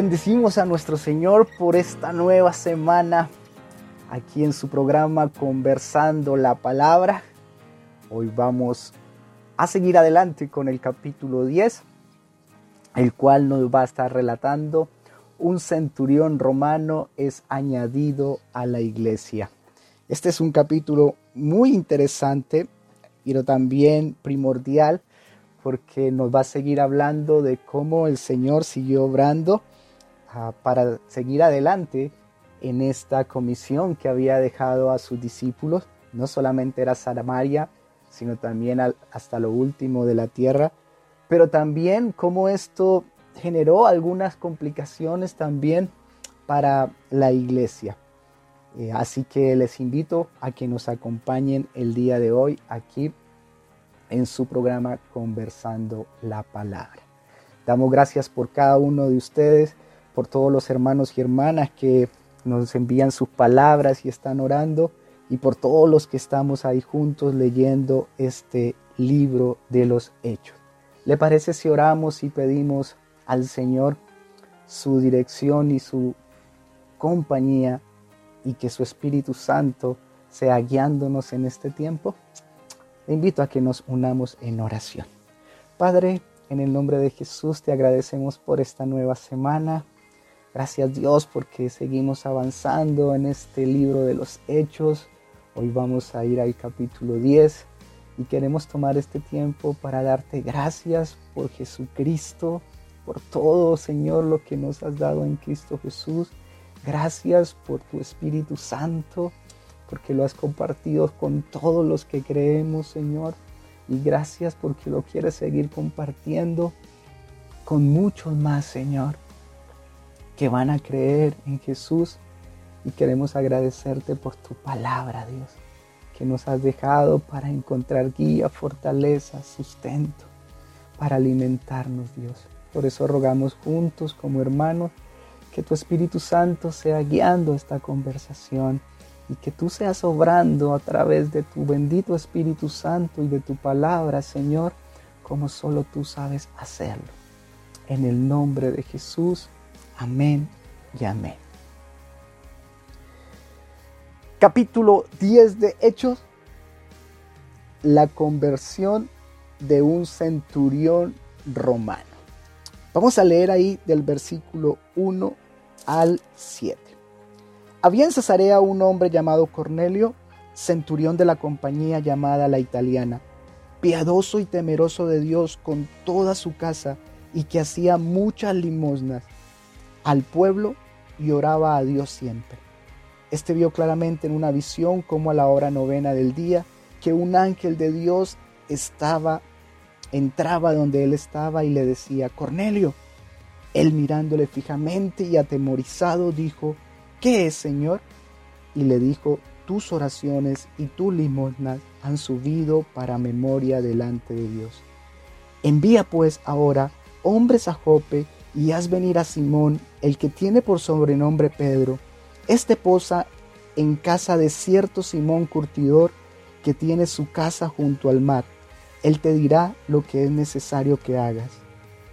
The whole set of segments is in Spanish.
Bendecimos a nuestro Señor por esta nueva semana aquí en su programa Conversando la Palabra. Hoy vamos a seguir adelante con el capítulo 10, el cual nos va a estar relatando un centurión romano es añadido a la iglesia. Este es un capítulo muy interesante, pero también primordial, porque nos va a seguir hablando de cómo el Señor siguió obrando para seguir adelante en esta comisión que había dejado a sus discípulos. No solamente era Samaria, sino también hasta lo último de la tierra, pero también cómo esto generó algunas complicaciones también para la iglesia. Eh, así que les invito a que nos acompañen el día de hoy aquí en su programa Conversando la Palabra. Damos gracias por cada uno de ustedes por todos los hermanos y hermanas que nos envían sus palabras y están orando, y por todos los que estamos ahí juntos leyendo este libro de los hechos. ¿Le parece si oramos y pedimos al Señor su dirección y su compañía y que su Espíritu Santo sea guiándonos en este tiempo? Le invito a que nos unamos en oración. Padre, en el nombre de Jesús te agradecemos por esta nueva semana. Gracias Dios porque seguimos avanzando en este libro de los hechos. Hoy vamos a ir al capítulo 10 y queremos tomar este tiempo para darte gracias por Jesucristo, por todo Señor lo que nos has dado en Cristo Jesús. Gracias por tu Espíritu Santo, porque lo has compartido con todos los que creemos Señor. Y gracias porque lo quieres seguir compartiendo con muchos más Señor que van a creer en Jesús y queremos agradecerte por tu palabra, Dios, que nos has dejado para encontrar guía, fortaleza, sustento, para alimentarnos, Dios. Por eso rogamos juntos como hermanos que tu Espíritu Santo sea guiando esta conversación y que tú seas obrando a través de tu bendito Espíritu Santo y de tu palabra, Señor, como solo tú sabes hacerlo. En el nombre de Jesús. Amén y amén. Capítulo 10 de Hechos. La conversión de un centurión romano. Vamos a leer ahí del versículo 1 al 7. Había en Cesarea un hombre llamado Cornelio, centurión de la compañía llamada la italiana, piadoso y temeroso de Dios con toda su casa y que hacía muchas limosnas al pueblo y oraba a Dios siempre. Este vio claramente en una visión como a la hora novena del día que un ángel de Dios estaba entraba donde él estaba y le decía, Cornelio. Él mirándole fijamente y atemorizado dijo, ¿qué es, Señor? Y le dijo, tus oraciones y tus limosnas han subido para memoria delante de Dios. Envía pues ahora hombres a Jope y haz venir a Simón, el que tiene por sobrenombre Pedro. Este posa en casa de cierto Simón curtidor que tiene su casa junto al mar. Él te dirá lo que es necesario que hagas.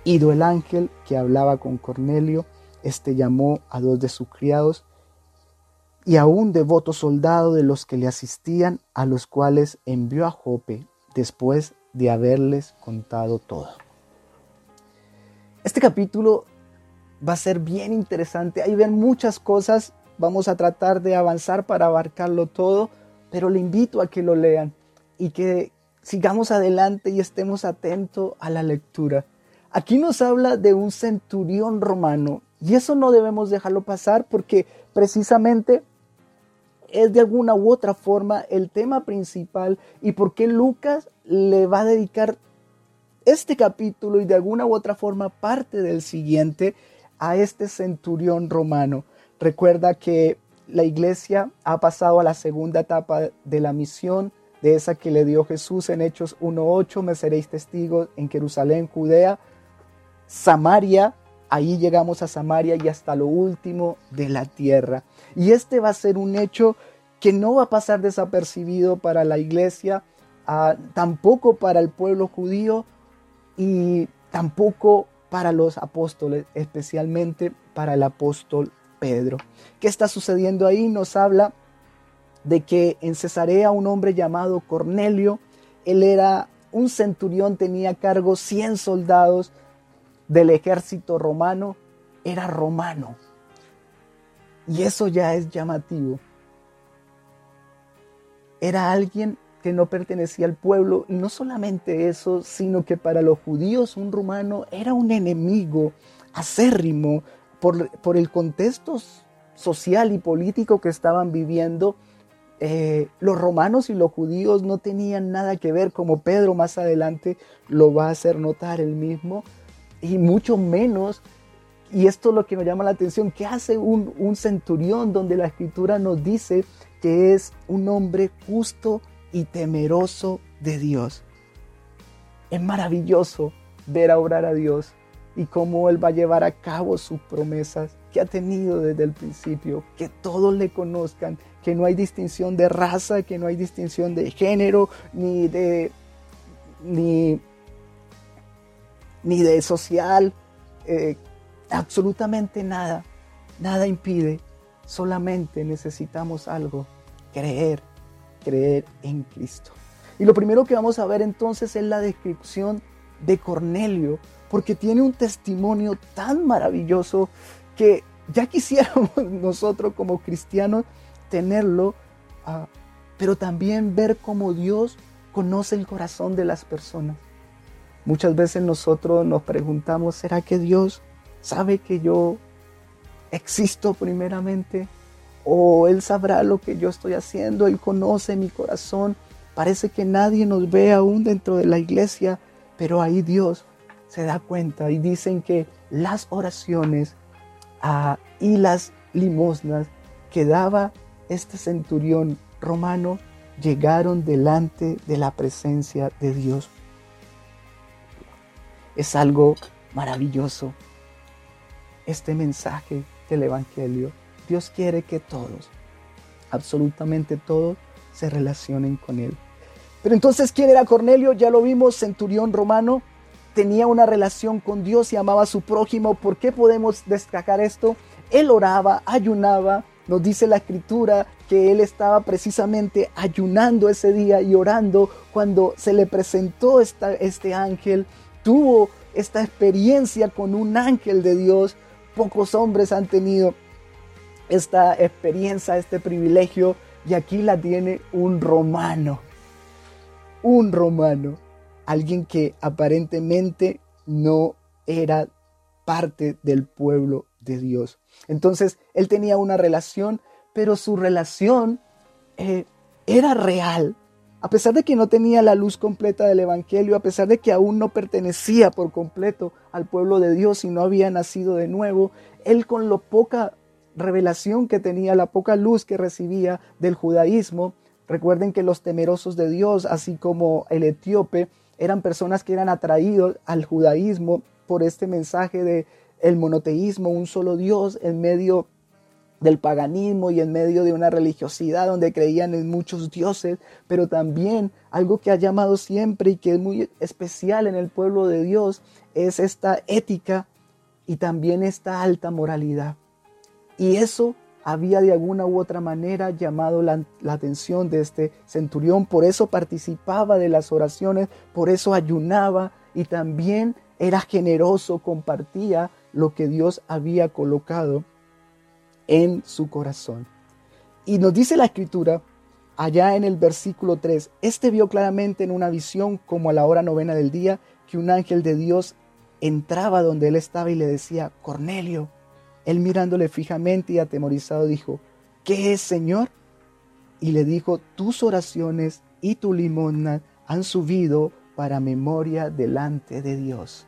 Ido el ángel que hablaba con Cornelio, este llamó a dos de sus criados y a un devoto soldado de los que le asistían, a los cuales envió a Jope después de haberles contado todo. Este capítulo va a ser bien interesante. Ahí ven muchas cosas. Vamos a tratar de avanzar para abarcarlo todo, pero le invito a que lo lean y que sigamos adelante y estemos atentos a la lectura. Aquí nos habla de un centurión romano y eso no debemos dejarlo pasar porque precisamente es de alguna u otra forma el tema principal y por qué Lucas le va a dedicar este capítulo y de alguna u otra forma parte del siguiente a este centurión romano. Recuerda que la iglesia ha pasado a la segunda etapa de la misión, de esa que le dio Jesús en Hechos 1.8, me seréis testigos en Jerusalén, Judea, Samaria, ahí llegamos a Samaria y hasta lo último de la tierra. Y este va a ser un hecho que no va a pasar desapercibido para la iglesia, ah, tampoco para el pueblo judío, y tampoco para los apóstoles, especialmente para el apóstol Pedro. ¿Qué está sucediendo ahí? Nos habla de que en Cesarea un hombre llamado Cornelio, él era un centurión, tenía a cargo 100 soldados del ejército romano, era romano. Y eso ya es llamativo. Era alguien que no pertenecía al pueblo y no solamente eso, sino que para los judíos un romano era un enemigo acérrimo por, por el contexto social y político que estaban viviendo. Eh, los romanos y los judíos no tenían nada que ver, como Pedro más adelante lo va a hacer notar él mismo, y mucho menos, y esto es lo que me llama la atención, ¿qué hace un, un centurión donde la escritura nos dice que es un hombre justo y temeroso de Dios? Es maravilloso ver a obrar a Dios y cómo Él va a llevar a cabo sus promesas que ha tenido desde el principio, que todos le conozcan, que no hay distinción de raza, que no hay distinción de género, ni de, ni, ni de social, eh, absolutamente nada, nada impide, solamente necesitamos algo, creer, creer en Cristo. Y lo primero que vamos a ver entonces es la descripción de Cornelio, porque tiene un testimonio tan maravilloso que ya quisiéramos nosotros como cristianos tenerlo, ah, pero también ver cómo Dios conoce el corazón de las personas. Muchas veces nosotros nos preguntamos, ¿será que Dios sabe que yo existo primeramente? ¿O Él sabrá lo que yo estoy haciendo? Él conoce mi corazón. Parece que nadie nos ve aún dentro de la iglesia, pero ahí Dios se da cuenta y dicen que las oraciones ah, y las limosnas que daba este centurión romano llegaron delante de la presencia de Dios. Es algo maravilloso este mensaje del Evangelio. Dios quiere que todos, absolutamente todos, se relacionen con Él. Pero entonces, ¿quién era Cornelio? Ya lo vimos, centurión romano, tenía una relación con Dios y amaba a su prójimo. ¿Por qué podemos destacar esto? Él oraba, ayunaba. Nos dice la escritura que él estaba precisamente ayunando ese día y orando cuando se le presentó esta, este ángel. Tuvo esta experiencia con un ángel de Dios. Pocos hombres han tenido esta experiencia, este privilegio. Y aquí la tiene un romano. Un romano alguien que aparentemente no era parte del pueblo de Dios. Entonces, él tenía una relación, pero su relación eh, era real. A pesar de que no tenía la luz completa del Evangelio, a pesar de que aún no pertenecía por completo al pueblo de Dios y no había nacido de nuevo, él con lo poca revelación que tenía, la poca luz que recibía del judaísmo, recuerden que los temerosos de Dios, así como el etíope, eran personas que eran atraídos al judaísmo por este mensaje de el monoteísmo, un solo Dios en medio del paganismo y en medio de una religiosidad donde creían en muchos dioses, pero también algo que ha llamado siempre y que es muy especial en el pueblo de Dios es esta ética y también esta alta moralidad. Y eso había de alguna u otra manera llamado la, atención de este centurión, por eso participaba de las oraciones, por eso ayunaba y también era generoso, compartía lo que Dios había colocado en su corazón. Y nos dice la escritura, allá en el versículo 3, este vio claramente en una visión como a la hora novena del día que un ángel de Dios entraba donde él estaba y le decía, Cornelio, él mirándole fijamente y atemorizado dijo, ¿qué es, Señor? Y le dijo, tus oraciones y tu limosna han subido para memoria delante de Dios.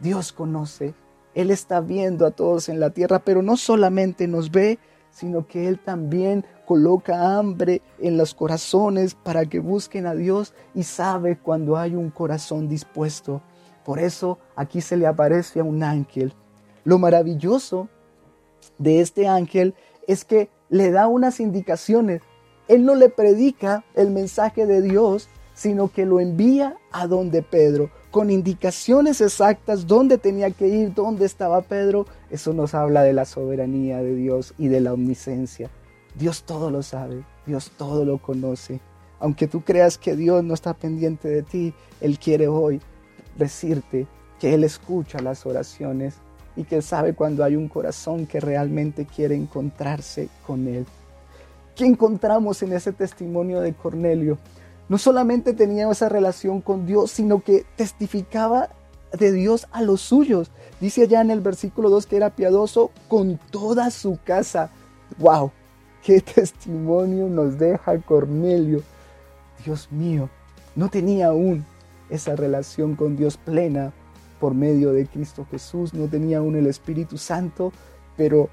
Dios conoce, Él está viendo a todos en la tierra, pero no solamente nos ve, sino que Él también coloca hambre en los corazones para que busquen a Dios y sabe cuando hay un corazón dispuesto. Por eso aquí se le aparece a un ángel. Lo maravilloso de este ángel es que le da unas indicaciones. Él no le predica el mensaje de Dios, sino que lo envía a donde Pedro. con indicaciones exactas dónde tenía que ir, dónde estaba Pedro, eso nos habla de la soberanía de Dios y de la omnisciencia. Dios todo lo sabe, Dios todo lo conoce. Aunque tú creas que Dios no está pendiente de ti, Él quiere hoy decirte que Él escucha las oraciones y que sabe cuando hay un corazón que realmente quiere encontrarse con Él. ¿Qué encontramos en ese testimonio de Cornelio? No solamente tenía esa relación con Dios, sino que testificaba de Dios a los suyos. Dice allá en el versículo 2 que era piadoso con toda su casa. ¡Wow! ¿Qué testimonio nos deja Cornelio? Dios mío, no tenía aún esa relación con Dios plena por medio de Cristo Jesús, no tenía aún el Espíritu Santo, pero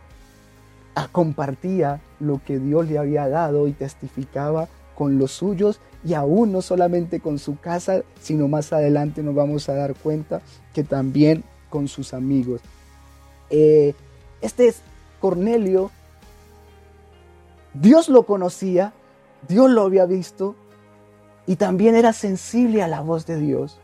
compartía lo que Dios le había dado y testificaba con los suyos y aún no solamente con su casa, sino más adelante nos vamos a dar cuenta que también con sus amigos. Eh, este es Cornelio, Dios lo conocía, Dios lo había visto y también era sensible a la voz de Dios.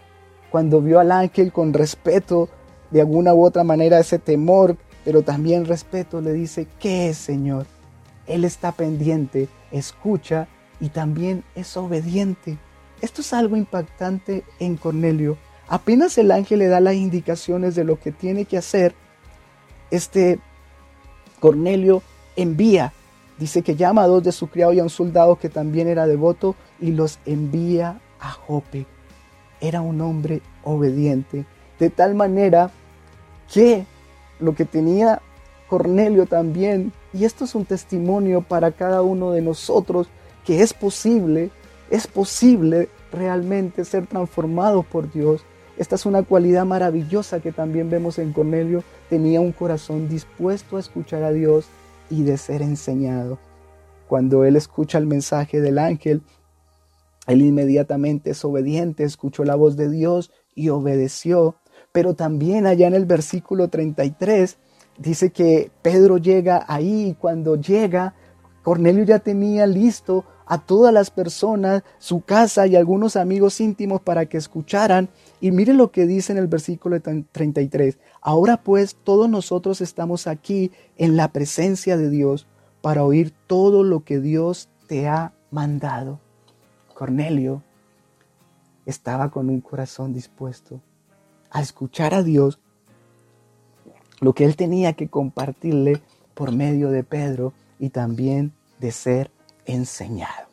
Cuando vio al ángel con respeto, de alguna u otra manera ese temor, pero también respeto, le dice, ¿qué es Señor? Él está pendiente, escucha y también es obediente. Esto es algo impactante en Cornelio. Apenas el ángel le da las indicaciones de lo que tiene que hacer, este Cornelio envía, dice que llama a dos de su criado y a un soldado que también era devoto y los envía a Jope. Era un hombre obediente, de tal manera que lo que tenía Cornelio también, y esto es un testimonio para cada uno de nosotros, que es posible, es posible realmente ser transformado por Dios. Esta es una cualidad maravillosa que también vemos en Cornelio. Tenía un corazón dispuesto a escuchar a Dios y de ser enseñado. Cuando él escucha el mensaje del ángel, él inmediatamente es obediente, escuchó la voz de Dios y obedeció. Pero también allá en el versículo 33 dice que Pedro llega ahí y cuando llega, Cornelio ya tenía listo a todas las personas, su casa y algunos amigos íntimos para que escucharan. Y mire lo que dice en el versículo 33. Ahora pues todos nosotros estamos aquí en la presencia de Dios para oír todo lo que Dios te ha mandado. Cornelio estaba con un corazón dispuesto a escuchar a Dios lo que él tenía que compartirle por medio de Pedro y también de ser enseñado.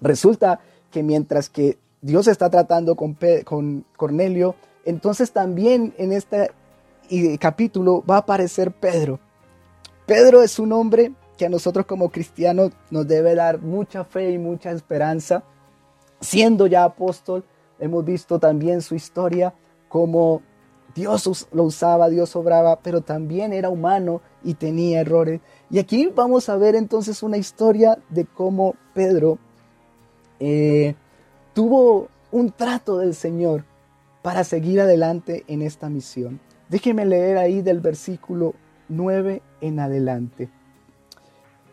Resulta que mientras que Dios está tratando con, con Cornelio, entonces también en este capítulo va a aparecer Pedro. Pedro es un hombre que a nosotros como cristianos nos debe dar mucha fe y mucha esperanza. Siendo ya apóstol, hemos visto también su historia, como Dios lo usaba, Dios obraba, pero también era humano y tenía errores. Y aquí vamos a ver entonces una historia de cómo Pedro eh, tuvo un trato del Señor para seguir adelante en esta misión. Déjeme leer ahí del versículo 9 en adelante.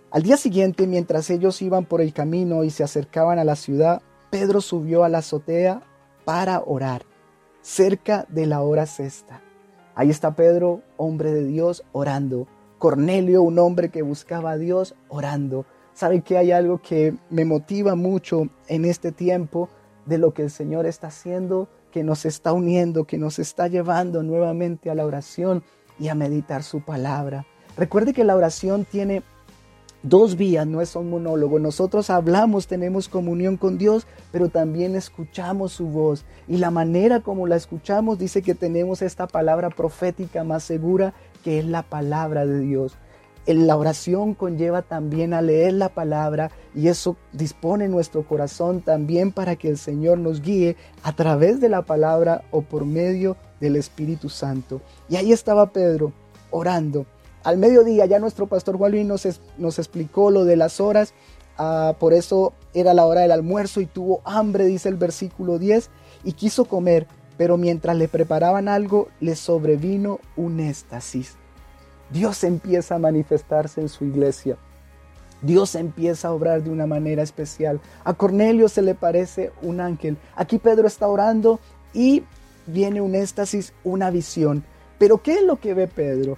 Al día siguiente, mientras ellos iban por el camino y se acercaban a la ciudad, Pedro subió a la azotea para orar, cerca de la hora sexta. Ahí está Pedro, hombre de Dios, orando. Cornelio, un hombre que buscaba a Dios, orando. ¿Sabe que hay algo que me motiva mucho en este tiempo de lo que el Señor está haciendo, que nos está uniendo, que nos está llevando nuevamente a la oración y a meditar su palabra? Recuerde que la oración tiene dos vías, no es un monólogo. Nosotros hablamos, tenemos comunión con Dios, pero también escuchamos su voz. Y la manera como la escuchamos dice que tenemos esta palabra profética más segura, que es la palabra de Dios. La oración conlleva también a leer la palabra y eso dispone nuestro corazón también para que el Señor nos guíe a través de la palabra o por medio del Espíritu Santo. Y ahí estaba Pedro orando al mediodía ya nuestro pastor Juan nos, nos explicó lo de las horas, ah, por eso era la hora del almuerzo y tuvo hambre, dice el versículo 10, y quiso comer, pero mientras le preparaban algo, le sobrevino un éxtasis. Dios empieza a manifestarse en su iglesia. Dios empieza a obrar de una manera especial. A Cornelio se le parece un ángel. Aquí Pedro está orando y viene un éxtasis, una visión. Pero ¿qué es lo que ve Pedro?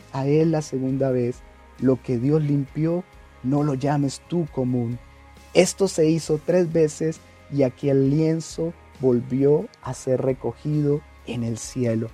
a él la segunda vez. Lo que Dios limpió, no lo llames tú común. Esto se hizo tres veces y aquel lienzo volvió a ser recogido en el cielo.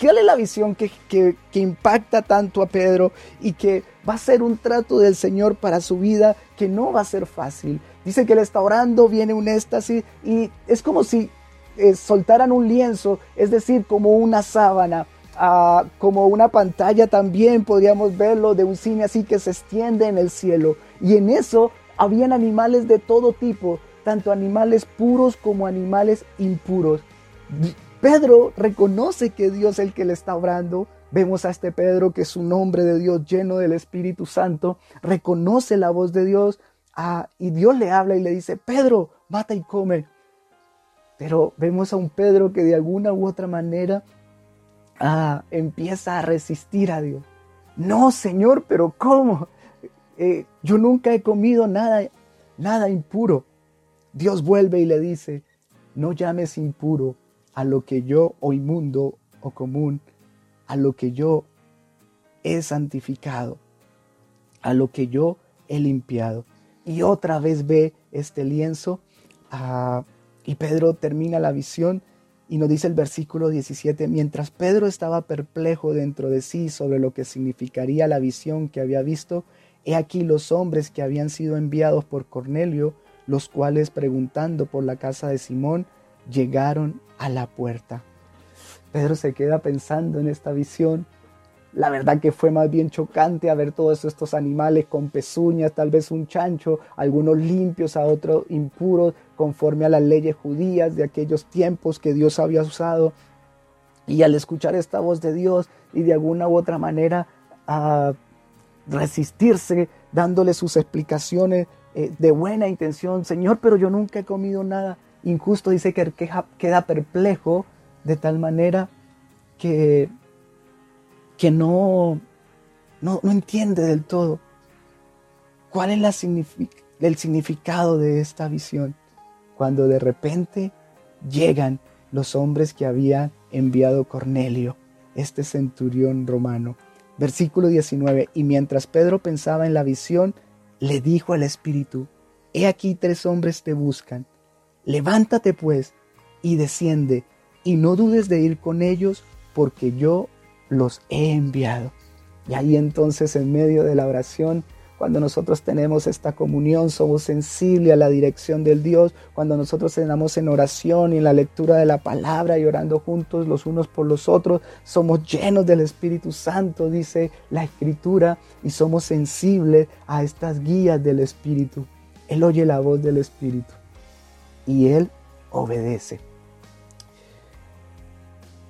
¿Cuál es la visión que, que, impacta tanto a Pedro y que va a ser un trato del Señor para su vida que no va a ser fácil? Dice que él está orando, viene un éxtasis y es como si eh, soltaran un lienzo, es decir, como una sábana, ah, como una pantalla también podríamos verlo de un cine así que se extiende en el cielo. Y en eso habían animales de todo tipo, tanto animales puros como animales impuros. Pedro reconoce que Dios es el que le está obrando. Vemos a este Pedro que es un hombre de Dios lleno del Espíritu Santo, reconoce la voz de Dios ah, y Dios le habla y le dice, Pedro, mata y come. Pero vemos a un Pedro que de alguna u otra manera ah, empieza a resistir a Dios. No, Señor, pero ¿cómo? Eh, yo nunca he comido nada, nada impuro. Dios vuelve y le dice, no llames impuro a lo que yo o inmundo o común, a lo que yo he santificado, a lo que yo he limpiado. Y otra vez ve este lienzo ah, y Pedro termina la visión y nos dice el versículo 17, mientras Pedro estaba perplejo dentro de sí sobre lo que significaría la visión que había visto, he aquí los hombres que habían sido enviados por Cornelio, los cuales preguntando por la casa de Simón, llegaron a la puerta. Pedro se queda pensando en esta visión. La verdad que fue más bien chocante a ver todos estos animales con pezuñas, tal vez un chancho, algunos limpios, a otros impuros, conforme a las leyes judías de aquellos tiempos que Dios había usado. Y al escuchar esta voz de Dios y de alguna u otra manera a resistirse, dándole sus explicaciones, eh, de buena intención, Señor, pero yo nunca he comido nada injusto, dice que queda perplejo de tal manera que, que no, no, entiende del todo cuál es la el significado de esta visión, cuando de repente llegan los hombres que había enviado Cornelio, este centurión romano. Versículo 19, y mientras Pedro pensaba en la visión, le dijo al Espíritu, He aquí tres hombres te buscan. Levántate pues y desciende, y no dudes de ir con ellos, porque yo los he enviado. Y ahí entonces en medio de la oración, cuando nosotros tenemos esta comunión, somos sensibles a la dirección del Dios, cuando nosotros estamos en oración y en la lectura de la palabra y orando juntos los unos por los otros, somos llenos del Espíritu Santo, dice la Escritura, y somos sensibles a estas guías del Espíritu. Él oye la voz del Espíritu y él obedece.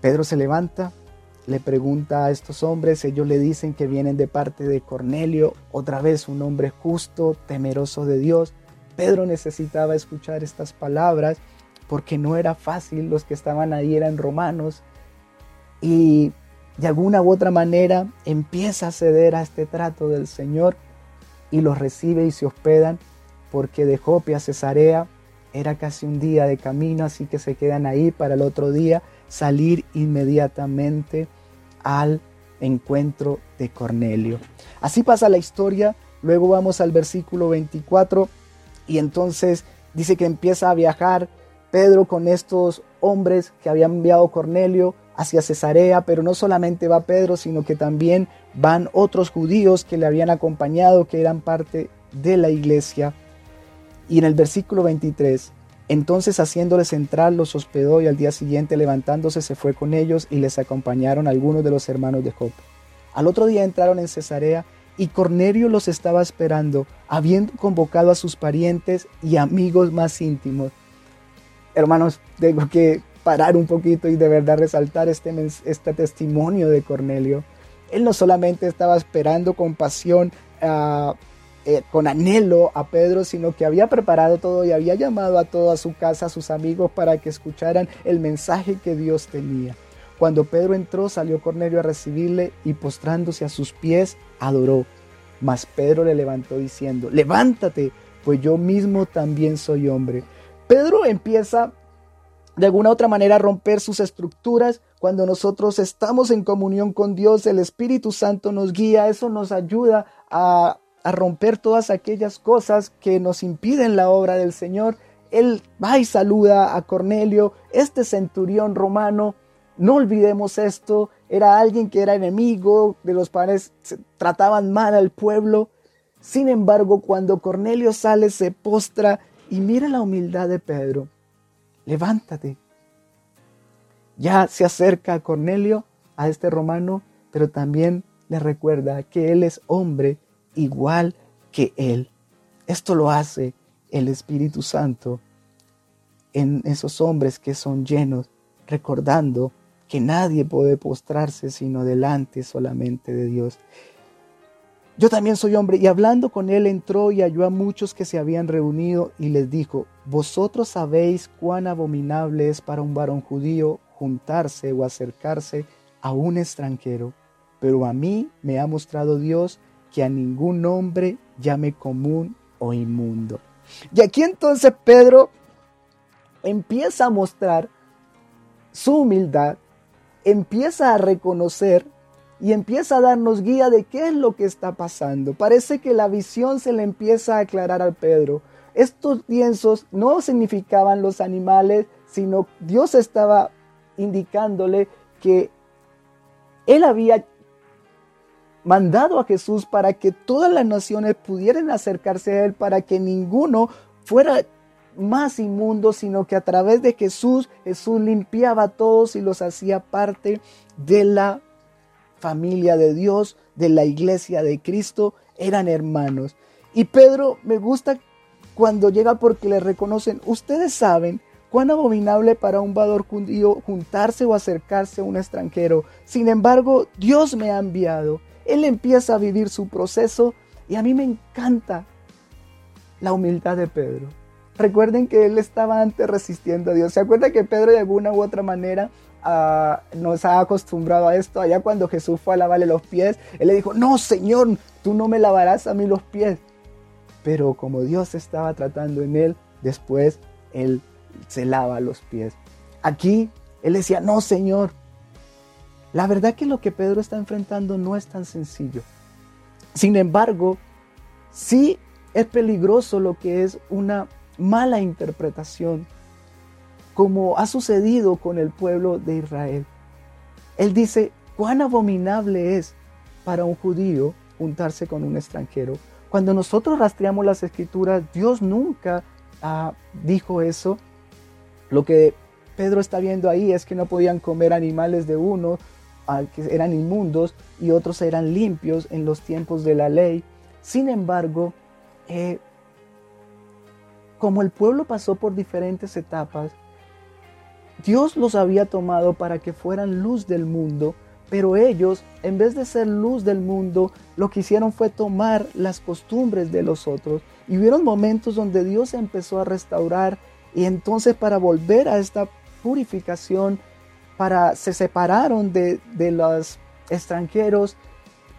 Pedro se levanta, le pregunta a estos hombres, ellos le dicen que vienen de parte de Cornelio, otra vez un hombre justo, temeroso de Dios. Pedro necesitaba escuchar estas palabras porque no era fácil, los que estaban ahí eran romanos y de alguna u otra manera empieza a ceder a este trato del Señor y los recibe y se hospedan porque de Jope a Cesarea era casi un día de camino, así que se quedan ahí para el otro día salir inmediatamente al encuentro de Cornelio. Así pasa la historia, luego vamos al versículo 24 y entonces dice que empieza a viajar Pedro con estos hombres que había enviado Cornelio hacia Cesarea, pero no solamente va Pedro, sino que también van otros judíos que le habían acompañado, que eran parte de la iglesia. Y en el versículo 23, entonces haciéndoles entrar los hospedó y al día siguiente levantándose se fue con ellos y les acompañaron algunos de los hermanos de Job. Al otro día entraron en Cesarea y Cornelio los estaba esperando, habiendo convocado a sus parientes y amigos más íntimos. Hermanos, tengo que parar un poquito y de verdad resaltar este, este testimonio de Cornelio. Él no solamente estaba esperando con pasión, ah, eh, con anhelo a Pedro, sino que había preparado todo y había llamado a toda su casa, a sus amigos, para que escucharan el mensaje que Dios tenía. Cuando Pedro entró, salió Cornelio a recibirle y postrándose a sus pies, adoró. Mas Pedro le levantó diciendo, levántate, pues yo mismo también soy hombre. Pedro empieza de alguna otra manera a romper sus estructuras. Cuando nosotros estamos en comunión con Dios, el Espíritu Santo nos guía, eso nos ayuda a, a romper todas aquellas cosas que nos impiden la obra del Señor. Él va y saluda a Cornelio, este centurión romano, no olvidemos esto, era alguien que era enemigo de los padres, trataban mal al pueblo. Sin embargo, cuando Cornelio sale, se postra y mira la humildad de Pedro. Levántate. Ya se acerca a Cornelio, a este romano, pero también le recuerda que él es hombre igual que él. Esto lo hace el Espíritu Santo en esos hombres que son llenos, recordando que nadie puede postrarse sino delante solamente de Dios. Yo también soy hombre. Y hablando con él entró y halló a muchos que se habían reunido y les dijo, vosotros sabéis cuán abominable es para un varón judío juntarse o acercarse a un extranjero, pero a mí me ha mostrado Dios que a ningún hombre llame común o inmundo. Y aquí entonces Pedro empieza a mostrar su humildad empieza a reconocer y empieza a darnos guía de qué es lo que está pasando. Parece que la visión se le empieza a aclarar al Pedro. Estos lienzos no significaban los animales, sino Dios estaba indicándole que Él había mandado a Jesús para que todas las naciones pudieran acercarse a Él, para que ninguno fuera más inmundos, sino que a través de Jesús, Jesús limpiaba a todos y los hacía parte de la familia de Dios, de la iglesia de Cristo, eran hermanos. Y Pedro me gusta cuando llega porque le reconocen, ustedes saben cuán abominable para un vador judío juntarse o acercarse a un extranjero. Sin embargo, Dios me ha enviado. Él empieza a vivir su proceso y a mí me encanta la humildad de Pedro. Recuerden que él estaba antes resistiendo a Dios. ¿Se acuerda que Pedro de alguna u otra manera ah, nos ha acostumbrado a esto? Allá cuando Jesús fue a lavarle los pies, él le dijo, no, Señor, tú no me lavarás a mí los pies. Pero como Dios estaba tratando en él, después él se lava los pies. Aquí él decía, no, Señor. La verdad que lo que Pedro está enfrentando no es tan sencillo. Sin embargo, sí es peligroso lo que es una mala interpretación, como ha sucedido con el pueblo de Israel. Él dice, cuán abominable es para un judío juntarse con un extranjero. Cuando nosotros rastreamos las escrituras, Dios nunca ah, dijo eso. Lo que Pedro está viendo ahí es que no podían comer animales de uno, que eran inmundos, y otros eran limpios en los tiempos de la ley. Sin embargo, eh, como el pueblo pasó por diferentes etapas, Dios los había tomado para que fueran luz del mundo, pero ellos, en vez de ser luz del mundo, lo que hicieron fue tomar las costumbres de los otros. Y hubieron momentos donde Dios empezó a restaurar y entonces para volver a esta purificación, para se separaron de, de los extranjeros,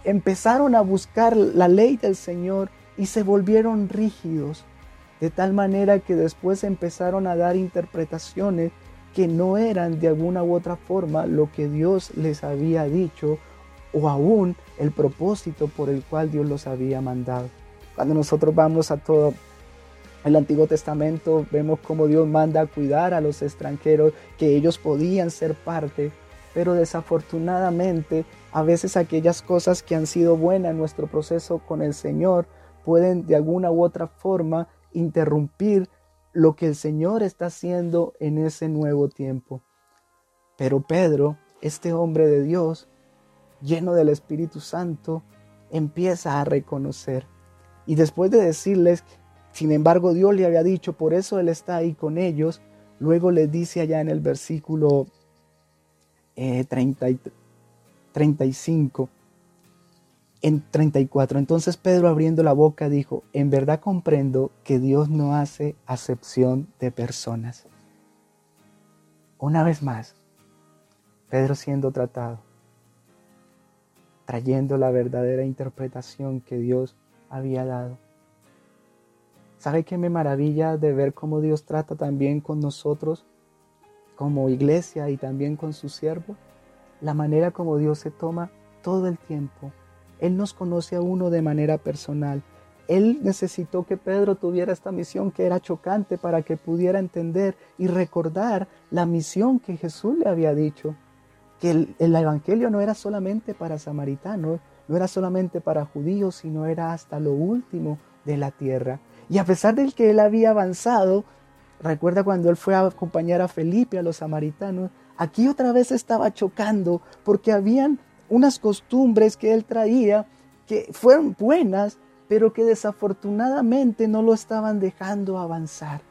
empezaron a buscar la ley del Señor y se volvieron rígidos de tal manera que después empezaron a dar interpretaciones que no eran de alguna u otra forma lo que Dios les había dicho o aún el propósito por el cual Dios los había mandado. Cuando nosotros vamos a todo el Antiguo Testamento, vemos cómo Dios manda a cuidar a los extranjeros, que ellos podían ser parte, pero desafortunadamente a veces aquellas cosas que han sido buenas en nuestro proceso con el Señor pueden de alguna u otra forma interrumpir lo que el Señor está haciendo en ese nuevo tiempo. Pero Pedro, este hombre de Dios, lleno del Espíritu Santo, empieza a reconocer. Y después de decirles, sin embargo Dios le había dicho, por eso Él está ahí con ellos, Luego le dice allá en el versículo 35, eh, en 34. Entonces Pedro abriendo la boca dijo, en verdad comprendo que Dios no hace acepción de personas. Una vez más, Pedro siendo tratado, trayendo la verdadera interpretación que Dios había dado. ¿Sabe qué me maravilla de ver cómo Dios trata también con nosotros como iglesia y también con su siervo? La manera como Dios se toma todo el tiempo él nos conoce a uno de manera personal. Él necesitó que Pedro tuviera esta misión que era chocante para que pudiera entender y recordar la misión que Jesús le había dicho. Que el, Evangelio no era solamente para samaritanos, no era solamente para judíos, sino era hasta lo último de la tierra. Y a pesar de que él había avanzado, recuerda cuando él fue a acompañar a Felipe, a los samaritanos, aquí otra vez estaba chocando porque habían unas costumbres que él traía que fueron buenas, pero que desafortunadamente no lo estaban dejando avanzar.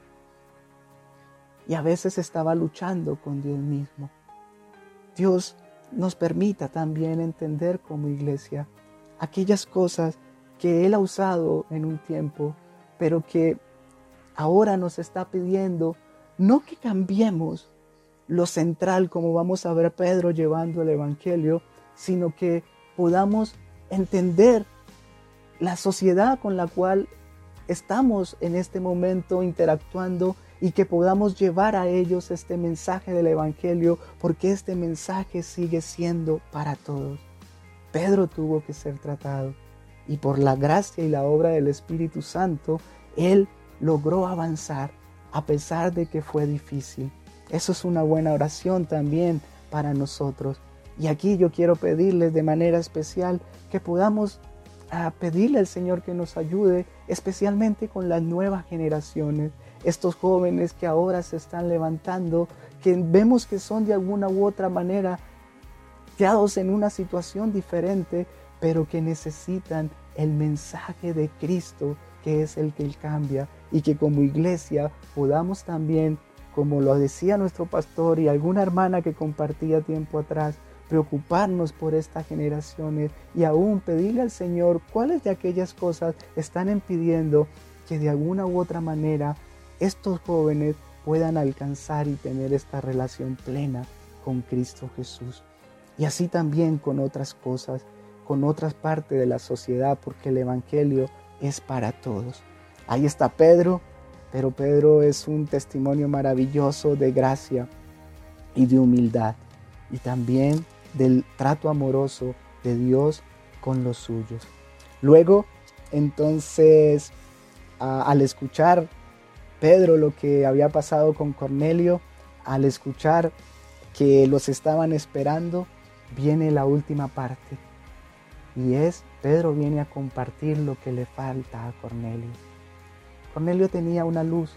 Y a veces estaba luchando con Dios mismo. Dios nos permita también entender como iglesia aquellas cosas que Él ha usado en un tiempo, pero que ahora nos está pidiendo no que cambiemos lo central como vamos a ver Pedro llevando el Evangelio, sino que podamos entender la sociedad con la cual estamos en este momento interactuando y que podamos llevar a ellos este mensaje del Evangelio, porque este mensaje sigue siendo para todos. Pedro tuvo que ser tratado y por la gracia y la obra del Espíritu Santo, él logró avanzar a pesar de que fue difícil. Eso es una buena oración también para nosotros. Y aquí yo quiero pedirles de manera especial que podamos ah, pedirle al Señor que nos ayude, especialmente con las nuevas generaciones, estos jóvenes que ahora se están levantando, que vemos que son de alguna u otra manera quedados en una situación diferente, pero que necesitan el mensaje de Cristo, que es el que cambia, y que como iglesia podamos también, como lo decía nuestro pastor y alguna hermana que compartía tiempo atrás, preocuparnos por estas generaciones y aún pedirle al Señor cuáles de aquellas cosas están impidiendo que de alguna u otra manera estos jóvenes puedan alcanzar y tener esta relación plena con Cristo Jesús. Y así también con otras cosas, con otras partes de la sociedad, porque el Evangelio es para todos. Ahí está Pedro, pero Pedro es un testimonio maravilloso de gracia y de humildad. Y también del trato amoroso de Dios con los suyos. Luego, entonces, al escuchar Pedro lo que había pasado con Cornelio, al escuchar que los estaban esperando, viene la última parte. Y es, Pedro viene a compartir lo que le falta a Cornelio. Cornelio tenía una luz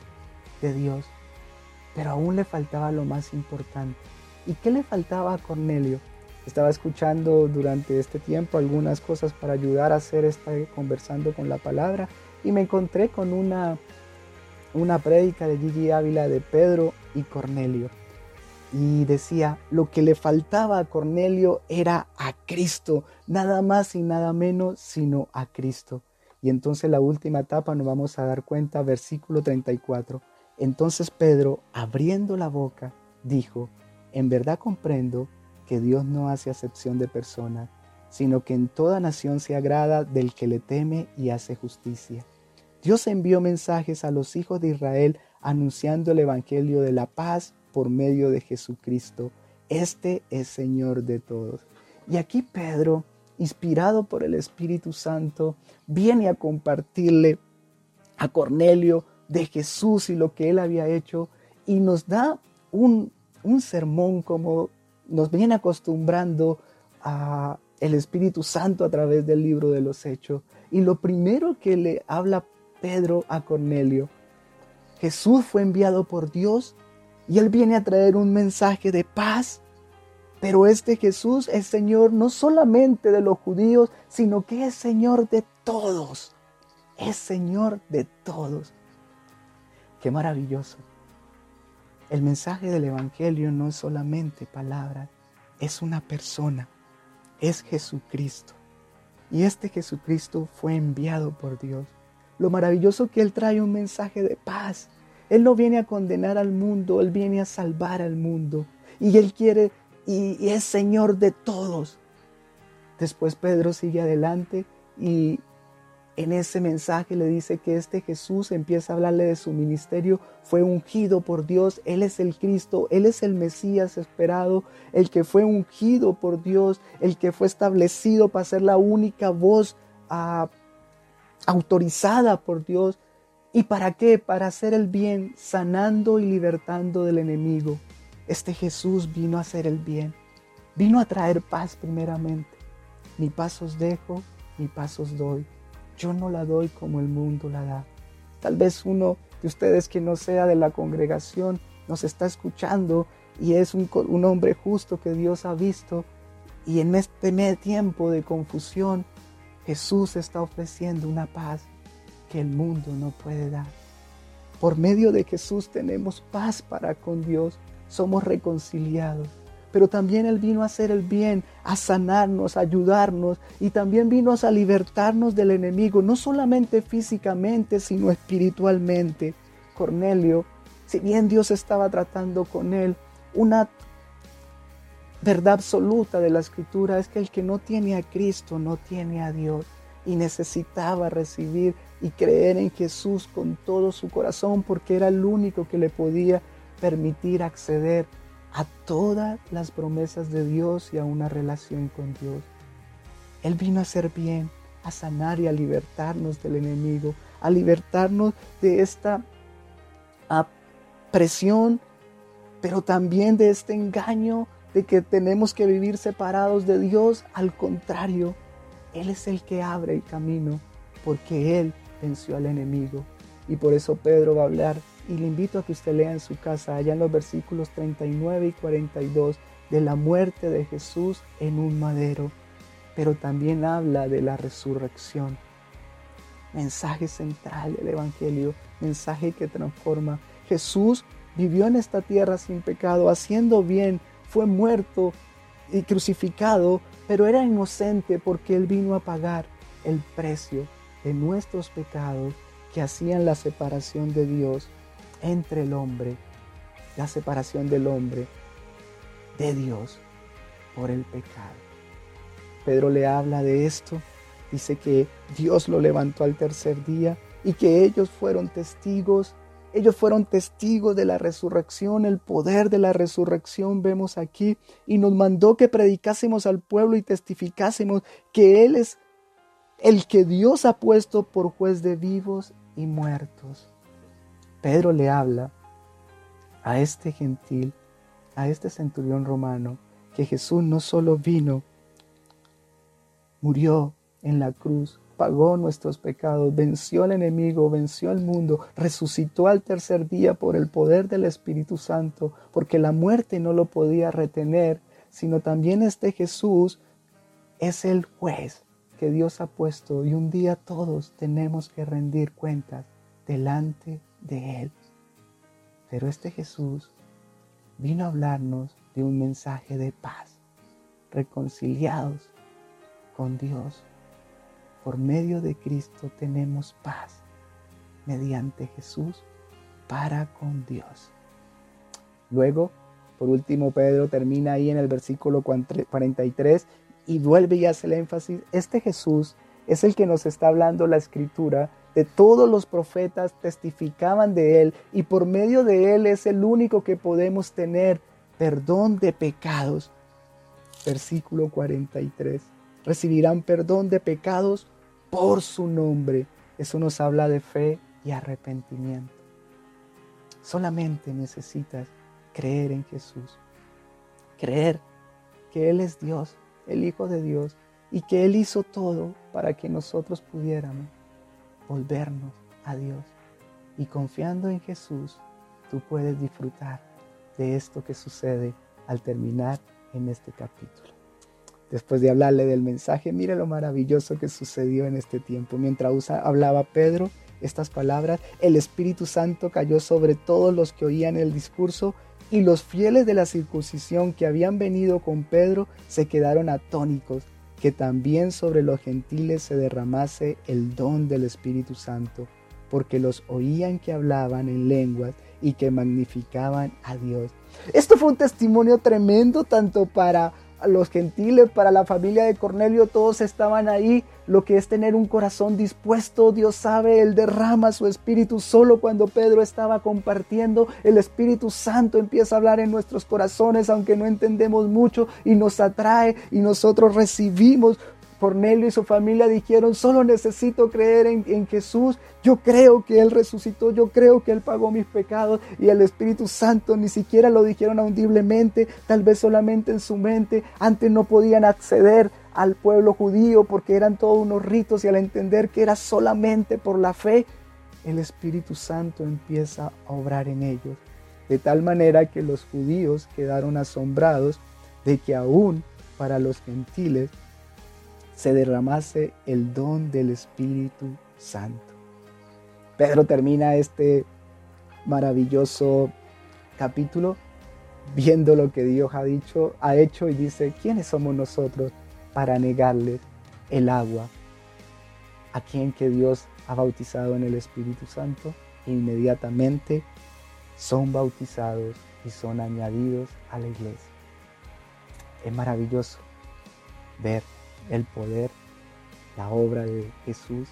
de Dios, pero aún le faltaba lo más importante. ¿Y qué le faltaba a Cornelio? Estaba escuchando durante este tiempo algunas cosas para ayudar a hacer esta conversando con la palabra y me encontré con una, una prédica de Gigi Ávila de Pedro y Cornelio. Y decía, lo que le faltaba a Cornelio era a Cristo, nada más y nada menos sino a Cristo. Y entonces la última etapa nos vamos a dar cuenta, versículo 34. Entonces Pedro, abriendo la boca, dijo, en verdad comprendo que Dios no hace acepción de personas, sino que en toda nación se agrada del que le teme y hace justicia. Dios envió mensajes a los hijos de Israel anunciando el Evangelio de la paz por medio de Jesucristo. Este es Señor de todos. Y aquí Pedro, inspirado por el Espíritu Santo, viene a compartirle a Cornelio de Jesús y lo que él había hecho y nos da un, un sermón como nos viene acostumbrando a el Espíritu Santo a través del libro de los Hechos. Y lo primero que le habla Pedro a Cornelio, Jesús fue enviado por Dios y él viene a traer un mensaje de paz. Pero este Jesús es Señor no solamente de los judíos, sino que es Señor de todos. Es Señor de todos. Qué maravilloso. El mensaje del Evangelio no es solamente palabras, es una persona, es Jesucristo. Y este Jesucristo fue enviado por Dios. Lo maravilloso que Él trae un mensaje de paz. Él no viene a condenar al mundo, Él viene a salvar al mundo. Y Él quiere y, es Señor de todos. Después Pedro sigue adelante y en ese mensaje le dice que este Jesús empieza a hablarle de su ministerio, fue ungido por Dios, Él es el Cristo, Él es el Mesías esperado, el que fue ungido por Dios, el que fue establecido para ser la única voz ah, autorizada por Dios. ¿Y para qué? Para hacer el bien, sanando y libertando del enemigo. Este Jesús vino a hacer el bien, vino a traer paz primeramente. Mi pasos dejo, mi pasos doy yo no la doy como el mundo la da. Tal vez uno de ustedes que no sea de la congregación nos está escuchando y es un, hombre justo que Dios ha visto y en este tiempo de confusión Jesús está ofreciendo una paz que el mundo no puede dar. Por medio de Jesús tenemos paz para con Dios, somos reconciliados pero también Él vino a hacer el bien, a sanarnos, a ayudarnos y también vino a libertarnos del enemigo, no solamente físicamente, sino espiritualmente. Cornelio, si bien Dios estaba tratando con él, una verdad absoluta de la escritura es que el que no tiene a Cristo no tiene a Dios y necesitaba recibir y creer en Jesús con todo su corazón porque era el único que le podía permitir acceder a todas las promesas de Dios y a una relación con Dios. Él vino a hacer bien, a sanar y a libertarnos del enemigo, a libertarnos de esta presión, pero también de este engaño de que tenemos que vivir separados de Dios. Al contrario, Él es el que abre el camino, porque Él al enemigo. Y por eso Pedro va a hablar y le invito a que usted lea en su casa, allá en los versículos 39 y 42, de la muerte de Jesús en un madero, pero también habla de la resurrección. Mensaje central del Evangelio, mensaje que transforma. Jesús vivió en esta tierra sin pecado, haciendo bien, fue muerto y crucificado, pero era inocente porque Él vino a pagar el precio de nuestros pecados que hacían la separación de Dios entre el hombre, la separación del hombre de Dios por el pecado. Pedro le habla de esto, dice que Dios lo levantó al tercer día y que ellos fueron testigos, ellos fueron testigos de la resurrección, el poder de la resurrección vemos aquí y nos mandó que predicásemos al pueblo y testificásemos que Él es el que Dios ha puesto por juez de vivos y muertos. Pedro le habla a este gentil, a este centurión romano, que Jesús no solo vino, murió en la cruz, pagó nuestros pecados, venció al enemigo, venció al mundo, resucitó al tercer día por el poder del Espíritu Santo, porque la muerte no lo podía retener, sino también este Jesús es el juez Dios ha puesto y un día todos tenemos que rendir cuentas delante de Él. Pero este Jesús vino a hablarnos de un mensaje de paz, reconciliados con Dios. Por medio de Cristo tenemos paz mediante Jesús para con Dios. Luego, por último, Pedro termina ahí en el versículo 43 y vuelve y hace el énfasis, este Jesús es el que nos está hablando la escritura de todos los profetas testificaban de Él y por medio de Él es el único que podemos tener perdón de pecados. Versículo 43. Recibirán perdón de pecados por su nombre. Eso nos habla de fe y arrepentimiento. Solamente necesitas creer en Jesús. Creer que Él es Dios, el Hijo de Dios, y que Él hizo todo para que nosotros pudiéramos volvernos a Dios. Y confiando en Jesús, tú puedes disfrutar de esto que sucede al terminar en este capítulo. Después de hablarle del mensaje, mire lo maravilloso que sucedió en este tiempo. Mientras hablaba Pedro, estas palabras, el Espíritu Santo cayó sobre todos los que oían el discurso y los fieles de la circuncisión que habían venido con Pedro se quedaron atónicos que también sobre los gentiles se derramase el don del Espíritu Santo, porque los oían que hablaban en lenguas y que magnificaban a Dios. Esto fue un testimonio tremendo tanto para los gentiles, para la familia de Cornelio, todos estaban ahí. Lo que es tener un corazón dispuesto, Dios sabe, Él derrama su Espíritu. Solo cuando Pedro estaba compartiendo, el Espíritu Santo empieza a hablar en nuestros corazones, aunque no entendemos mucho, y nos atrae y nosotros recibimos Cornelio y su familia dijeron, solo necesito creer en, Jesús, yo creo que Él resucitó, yo creo que Él pagó mis pecados y el Espíritu Santo ni siquiera lo dijeron audiblemente, tal vez solamente en su mente, antes no podían acceder al pueblo judío porque eran todos unos ritos y al entender que era solamente por la fe, el Espíritu Santo empieza a obrar en ellos, de tal manera que los judíos quedaron asombrados de que aún para los gentiles se derramase el don del Espíritu Santo. Pedro termina este maravilloso capítulo viendo lo que Dios ha dicho, ha hecho y dice, ¿quiénes somos nosotros para negarle el agua a quien que Dios ha bautizado en el Espíritu Santo? Inmediatamente son bautizados y son añadidos a la iglesia. Es maravilloso ver el poder, la obra de Jesús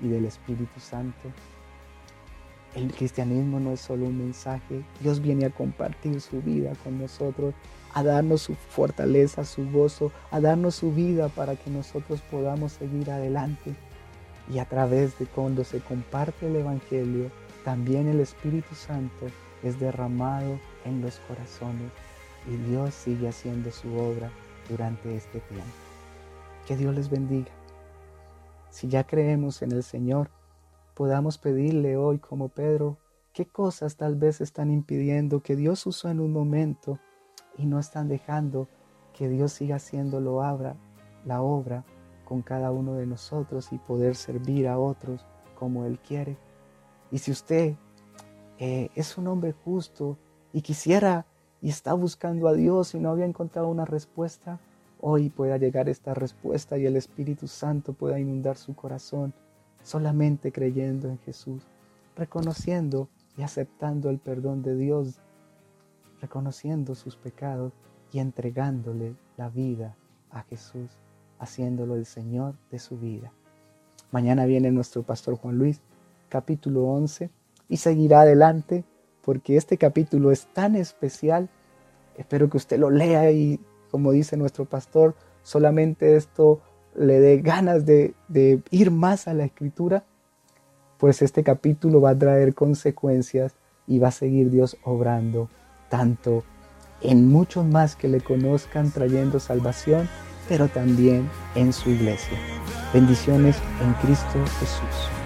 y del Espíritu Santo. El cristianismo no es solo un mensaje, Dios viene a compartir su vida con nosotros, a darnos su fortaleza, su gozo, a darnos su vida para que nosotros podamos seguir adelante. Y a través de cuando se comparte el Evangelio, también el Espíritu Santo es derramado en los corazones y Dios sigue haciendo su obra durante este tiempo. Que Dios les bendiga. Si ya creemos en el Señor, podamos pedirle hoy como Pedro, qué cosas tal vez están impidiendo que Dios usó en un momento y no están dejando que Dios siga haciendo lo abra, la obra con cada uno de nosotros y poder servir a otros como Él quiere. Y si usted eh, es un hombre justo y quisiera y está buscando a Dios y no había encontrado una respuesta, hoy pueda llegar esta respuesta y el Espíritu Santo pueda inundar su corazón solamente creyendo en Jesús, reconociendo y aceptando el perdón de Dios, reconociendo sus pecados y entregándole la vida a Jesús, haciéndolo el Señor de su vida. Mañana viene nuestro pastor Juan Luis, capítulo 11, y seguirá adelante porque este capítulo es tan especial. Espero que usted lo lea y como dice nuestro pastor, solamente esto le dé ganas de, ir más a la escritura, pues este capítulo va a traer consecuencias y va a seguir Dios obrando tanto en muchos más que le conozcan trayendo salvación, pero también en su iglesia. Bendiciones en Cristo Jesús.